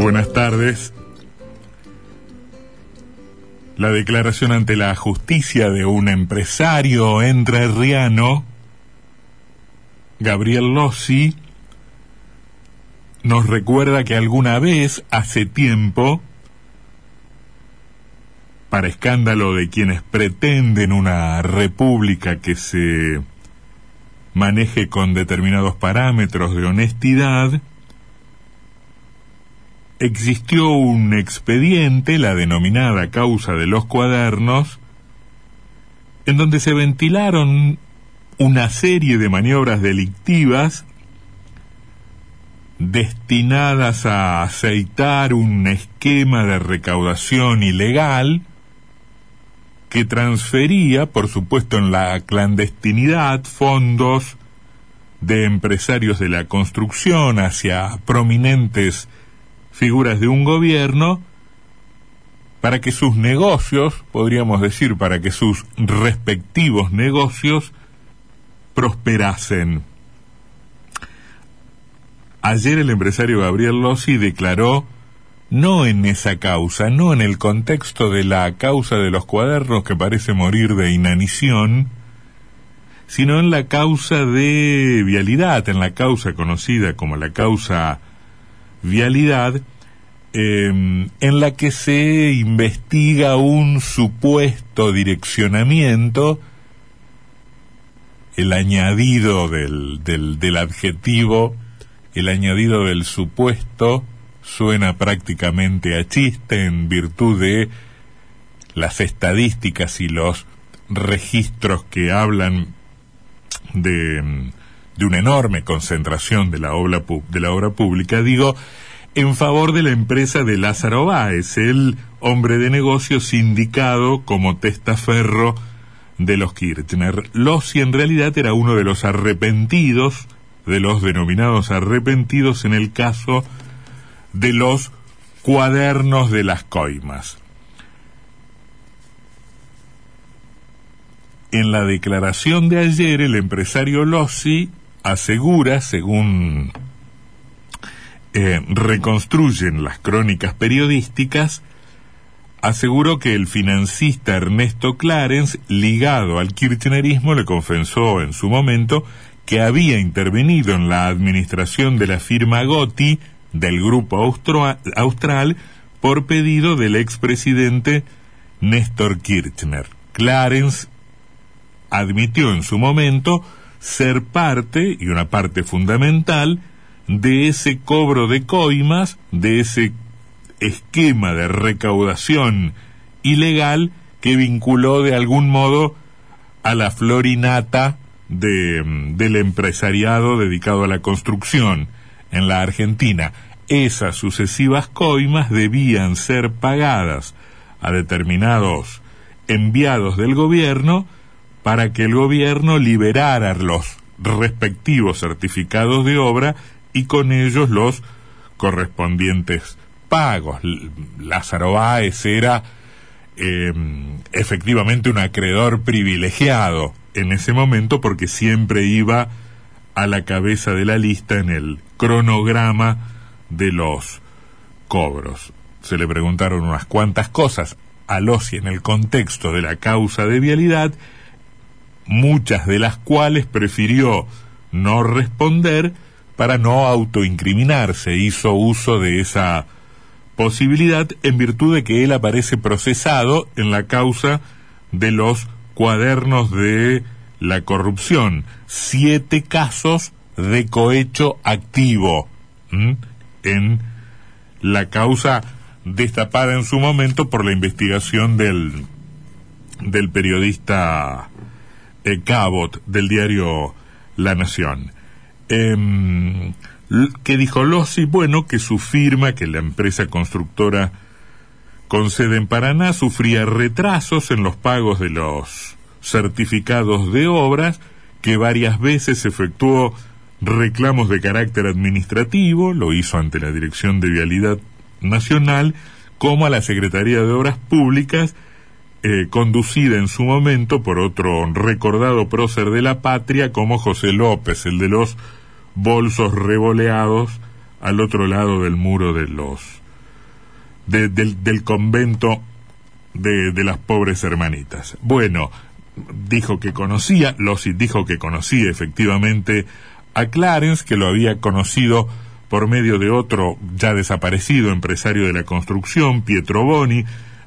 Buenas tardes. La declaración ante la justicia de un empresario entrerriano, Gabriel Lossi, nos recuerda que alguna vez, hace tiempo, para escándalo de quienes pretenden una república que se maneje con determinados parámetros de honestidad, existió un expediente, la denominada causa de los cuadernos, en donde se ventilaron una serie de maniobras delictivas destinadas a aceitar un esquema de recaudación ilegal que transfería, por supuesto en la clandestinidad, fondos de empresarios de la construcción hacia prominentes figuras de un gobierno para que sus negocios, podríamos decir, para que sus respectivos negocios prosperasen. Ayer el empresario Gabriel Lossi declaró no en esa causa, no en el contexto de la causa de los cuadernos que parece morir de inanición, sino en la causa de vialidad, en la causa conocida como la causa vialidad, em, en la que se investiga un supuesto direccionamiento, el añadido del, del, del adjetivo, el añadido del supuesto, suena prácticamente a chiste en virtud de las estadísticas y los registros que hablan de, de una enorme concentración de la, obra, pública, digo, en favor de la empresa de Lázaro Báez, el hombre de negocios indicado como testaferro de los Kirchner. Lossi en realidad era uno de los arrepentidos, de los denominados arrepentidos en el caso de los cuadernos de las coimas. En la declaración de ayer, el empresario Lossi asegura, según eh, reconstruyen las crónicas periodísticas, aseguró que el financista Ernesto Clarence, ligado al kirchnerismo, le confesó en su momento que había intervenido en la administración de la firma Gotti del Grupo Austral por pedido del expresidente Néstor Kirchner. Clarence admitió en su momento ser parte, y una parte fundamental, de ese cobro de coimas, de ese esquema de recaudación ilegal que vinculó de algún modo a la florinata de, del empresariado dedicado a la construcción en la Argentina. Esas sucesivas coimas debían ser pagadas a determinados enviados del gobierno para que el gobierno liberara los respectivos certificados de obra y con ellos los correspondientes pagos. Lázaro Báez era eh, efectivamente un acreedor privilegiado en ese momento porque siempre iba a la cabeza de la lista en el cronograma de los cobros. Se le preguntaron unas cuantas cosas a Lossi en el contexto de la causa de vialidad, muchas de las cuales prefirió no responder para no autoincriminarse. Hizo uso de esa posibilidad en virtud de que él aparece procesado en la causa de los cuadernos de la corrupción. Siete casos de cohecho activo en la causa destapada en su momento por la investigación del, del periodista eh, Cabot del diario La Nación. Eh, que dijo Lossi, bueno, que su firma, que la empresa constructora con sede en Paraná, sufría retrasos en los pagos de los certificados de obras, que varias veces efectuó reclamos de carácter administrativo, lo hizo ante la Dirección de Vialidad Nacional, como a la Secretaría de Obras Públicas, eh, conducida en su momento por otro recordado prócer de la patria como José López, el de los bolsos revoleados al otro lado del muro de los del, convento de, de las pobres hermanitas. Bueno, dijo que conocía, Lossi dijo que conocía efectivamente a Clarence, que lo había conocido por medio de otro ya desaparecido empresario de la construcción, Pietro Boni,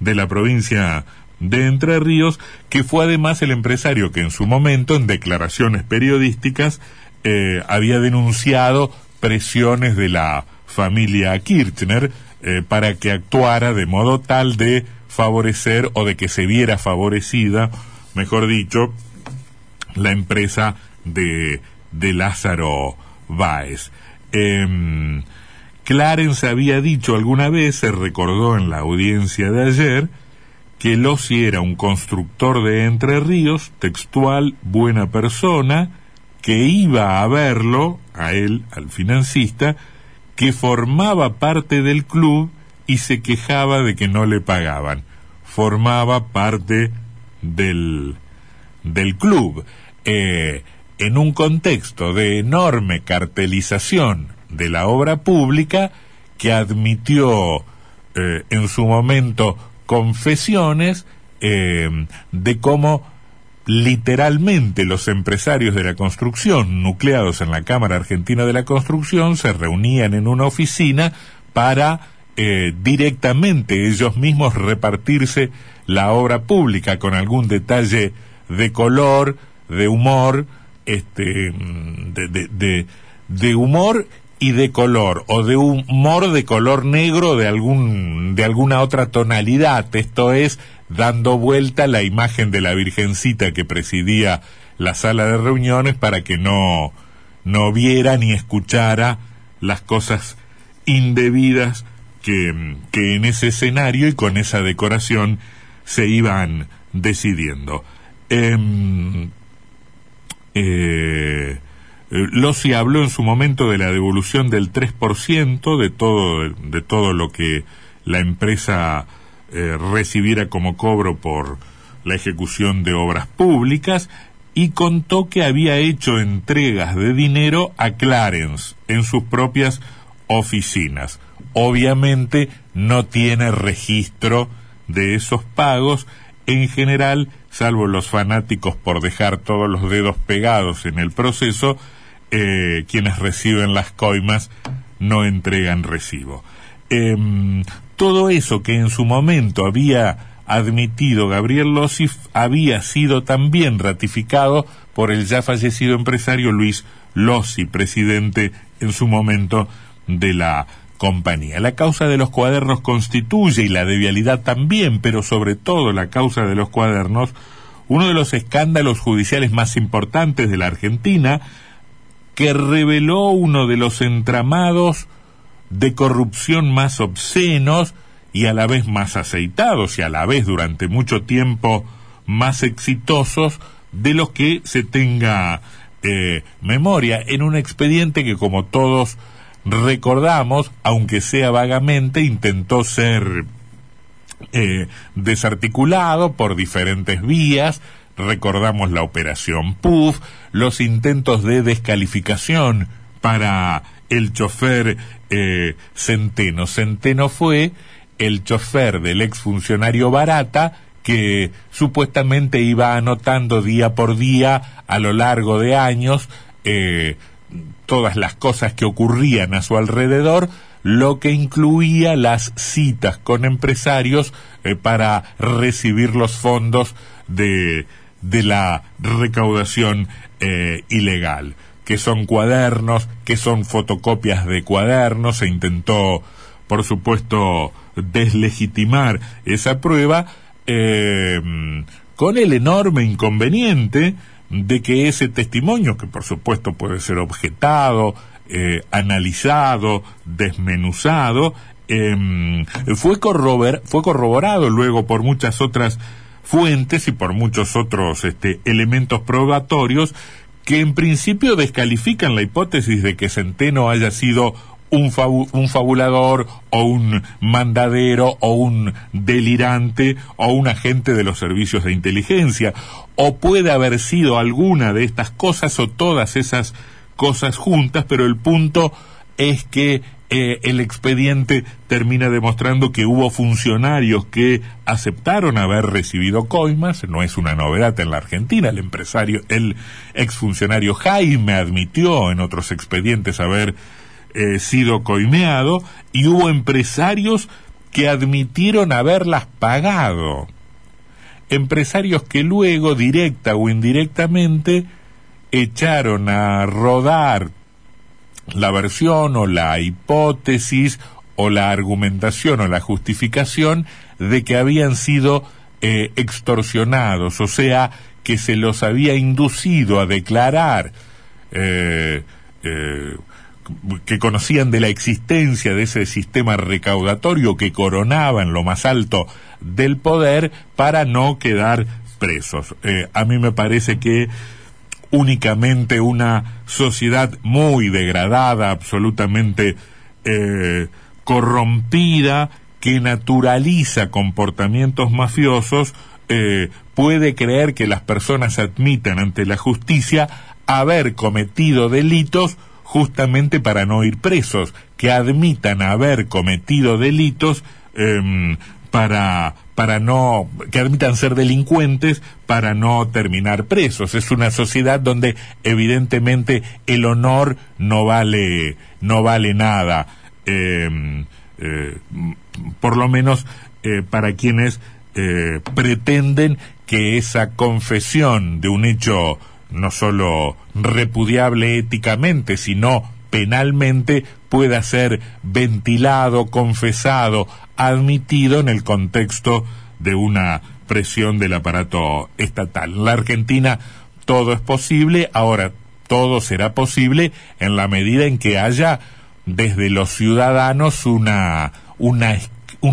de la provincia de Entre Ríos, que fue además el empresario que en su momento, en declaraciones periodísticas, eh, había denunciado presiones de la familia Kirchner eh, para que actuara de modo tal de favorecer o de que se viera favorecida, mejor dicho, la empresa de, de Lázaro Báez. Eh, Clarence había dicho alguna vez, se recordó en la audiencia de ayer, que Lossi era un constructor de Entre Ríos, textual, buena persona, que iba a verlo, a él, al financista, que formaba parte del club y se quejaba de que no le pagaban. Formaba parte del, del club. Eh, en un contexto de enorme cartelización de la obra pública que admitió eh, en su momento confesiones eh, de cómo literalmente los empresarios de la construcción, nucleados en la Cámara Argentina de la Construcción, se reunían en una oficina para eh, directamente ellos mismos repartirse la obra pública con algún detalle de color, de humor, este, de, de, de humor y de color o de humor de color negro de algún de alguna otra tonalidad. Esto es dando vuelta la imagen de la virgencita que presidía la sala de reuniones para que no no viera ni escuchara las cosas indebidas que, que en ese escenario y con esa decoración se iban decidiendo. Em, eh, Lossi habló en su momento de la devolución del 3% de todo, de todo lo que la empresa eh, recibiera como cobro por la ejecución de obras públicas y contó que había hecho entregas de dinero a Clarence en sus propias oficinas. Obviamente no tiene registro de esos pagos. En general, salvo los fanáticos por dejar todos los dedos pegados en el proceso, eh, quienes reciben las coimas no entregan recibo. Em, todo eso que en su momento había admitido Gabriel Lossi había sido también ratificado por el ya fallecido empresario Luis Lossi, presidente en su momento de la compañía. La causa de los cuadernos constituye, y la de vialidad también, pero sobre todo la causa de los cuadernos, uno de los escándalos judiciales más importantes de la Argentina, que reveló uno de los entramados de corrupción más obscenos y a la vez más aceitados y a la vez durante mucho tiempo más exitosos de los que se tenga eh, memoria en un expediente que como todos recordamos, aunque sea vagamente, intentó ser eh, desarticulado por diferentes vías, recordamos la operación PUF, los intentos de descalificación para el chofer eh, Centeno. Centeno fue el chofer del exfuncionario Barata que supuestamente iba anotando día por día a lo largo de años eh, todas las cosas que ocurrían a su alrededor, lo que incluía las citas con empresarios eh, para recibir los fondos de de la recaudación eh, ilegal, que son cuadernos, que son fotocopias de cuadernos, se intentó, por supuesto, deslegitimar esa prueba, eh, con el enorme inconveniente de que ese testimonio, que por supuesto puede ser objetado, eh, analizado, desmenuzado, fue, fue corroborado luego por muchas otras fuentes y por muchos otros este, elementos probatorios que en principio descalifican la hipótesis de que Centeno haya sido un, un, fabulador o un mandadero o un delirante o un agente de los servicios de inteligencia o puede haber sido alguna de estas cosas o todas esas cosas juntas pero el punto es que eh, el expediente termina demostrando que hubo funcionarios que aceptaron haber recibido coimas, no es una novedad en la Argentina, el empresario, el exfuncionario Jaime admitió en otros expedientes haber eh, sido coimeado y hubo empresarios que admitieron haberlas pagado. Empresarios que luego, directa o indirectamente, echaron a rodar la versión o la hipótesis o la argumentación o la justificación de que habían sido eh, extorsionados, o sea, que se los había inducido a declarar eh, eh, que conocían de la existencia de ese sistema recaudatorio que coronaba en lo más alto del poder para no quedar presos. a mí me parece que únicamente una sociedad muy degradada, absolutamente eh, corrompida, que naturaliza comportamientos mafiosos, eh, puede creer que las personas admitan ante la justicia haber cometido delitos justamente para no ir presos, que admitan haber cometido delitos em, para para no, que admitan ser delincuentes para no terminar presos. Es una sociedad donde evidentemente el honor no vale, no vale nada, em, eh, por lo menos eh, para quienes eh, pretenden que esa confesión de un hecho no solo repudiable éticamente, sino penalmente pueda ser ventilado, confesado, admitido en el contexto de una presión del aparato estatal. En la Argentina todo es posible, ahora todo será posible en la medida en que haya desde los ciudadanos un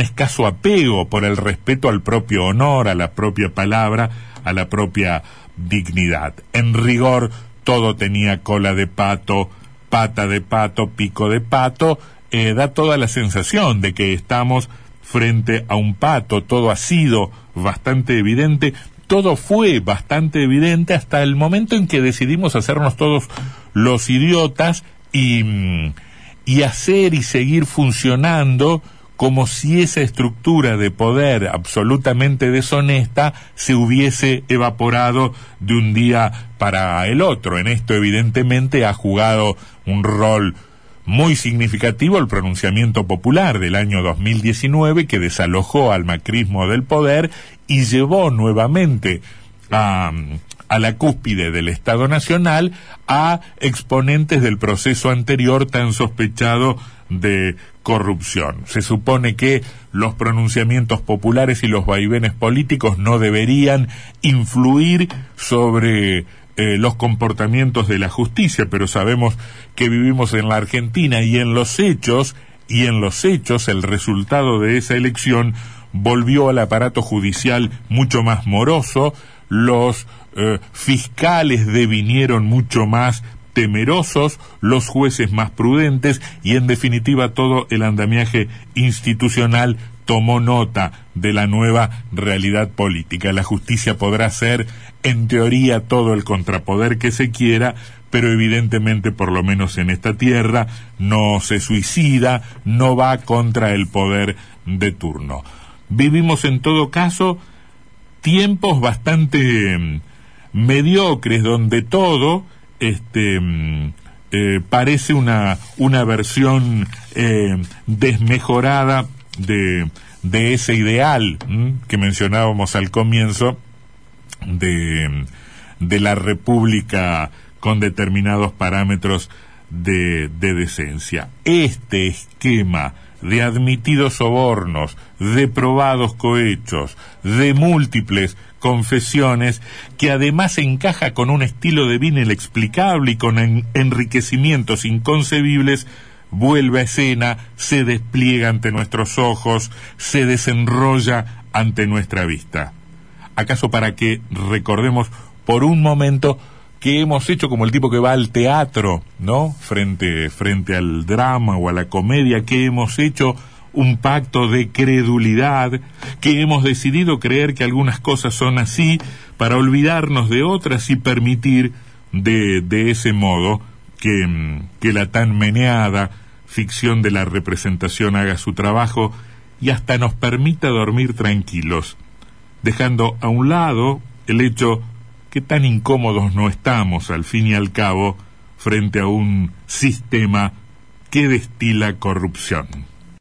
escaso apego por el respeto al propio honor, a la propia palabra, a la propia dignidad. En rigor, todo tenía cola de pato, pata de pato, pico de pato, eh, da toda la sensación de que estamos frente a un pato, todo ha sido bastante evidente, todo fue bastante evidente hasta el momento en que decidimos hacernos todos los idiotas y, mm, y hacer y seguir funcionando como si esa estructura de poder absolutamente deshonesta se hubiese evaporado de un día para el otro. En esto evidentemente ha jugado un rol muy significativo el pronunciamiento popular del año 2019 que desalojó al macrismo del poder y llevó nuevamente a, a la cúspide del Estado Nacional a exponentes del proceso anterior tan sospechado de corrupción. Se supone que los pronunciamientos populares y los vaivenes políticos no deberían influir sobre eh, los comportamientos de la justicia, pero sabemos que vivimos en la Argentina y en los hechos, y en los hechos el resultado de esa elección volvió al aparato judicial mucho más moroso, los eh, fiscales devinieron mucho más temerosos, los jueces más prudentes y en definitiva todo el andamiaje institucional tomó nota de la nueva realidad política. La justicia podrá ser, en teoría, todo el contrapoder que se quiera, pero evidentemente, por lo menos en esta tierra, no se suicida, no va contra el poder de turno. Vivimos en todo caso tiempos bastante mm, mediocres donde todo este mm, eh, parece una, una versión eh, desmejorada de, de ese ideal que mencionábamos al comienzo de, de la República con determinados parámetros de, de decencia. Este esquema de admitidos sobornos, de probados cohechos, de múltiples confesiones, que además encaja con un estilo de vida inexplicable y con enriquecimientos inconcebibles, vuelve a escena, se despliega ante nuestros ojos, se desenrolla ante nuestra vista. ¿Acaso para que recordemos por un momento que hemos hecho como el tipo que va al teatro, ¿no? Frente, frente al drama o a la comedia, que hemos hecho un pacto de credulidad, que hemos decidido creer que algunas cosas son así para olvidarnos de otras y permitir de, de ese modo que, que la tan meneada ficción de la representación haga su trabajo y hasta nos permita dormir tranquilos, dejando a un lado el hecho que tan incómodos no estamos al fin y al cabo frente a un sistema que destila corrupción.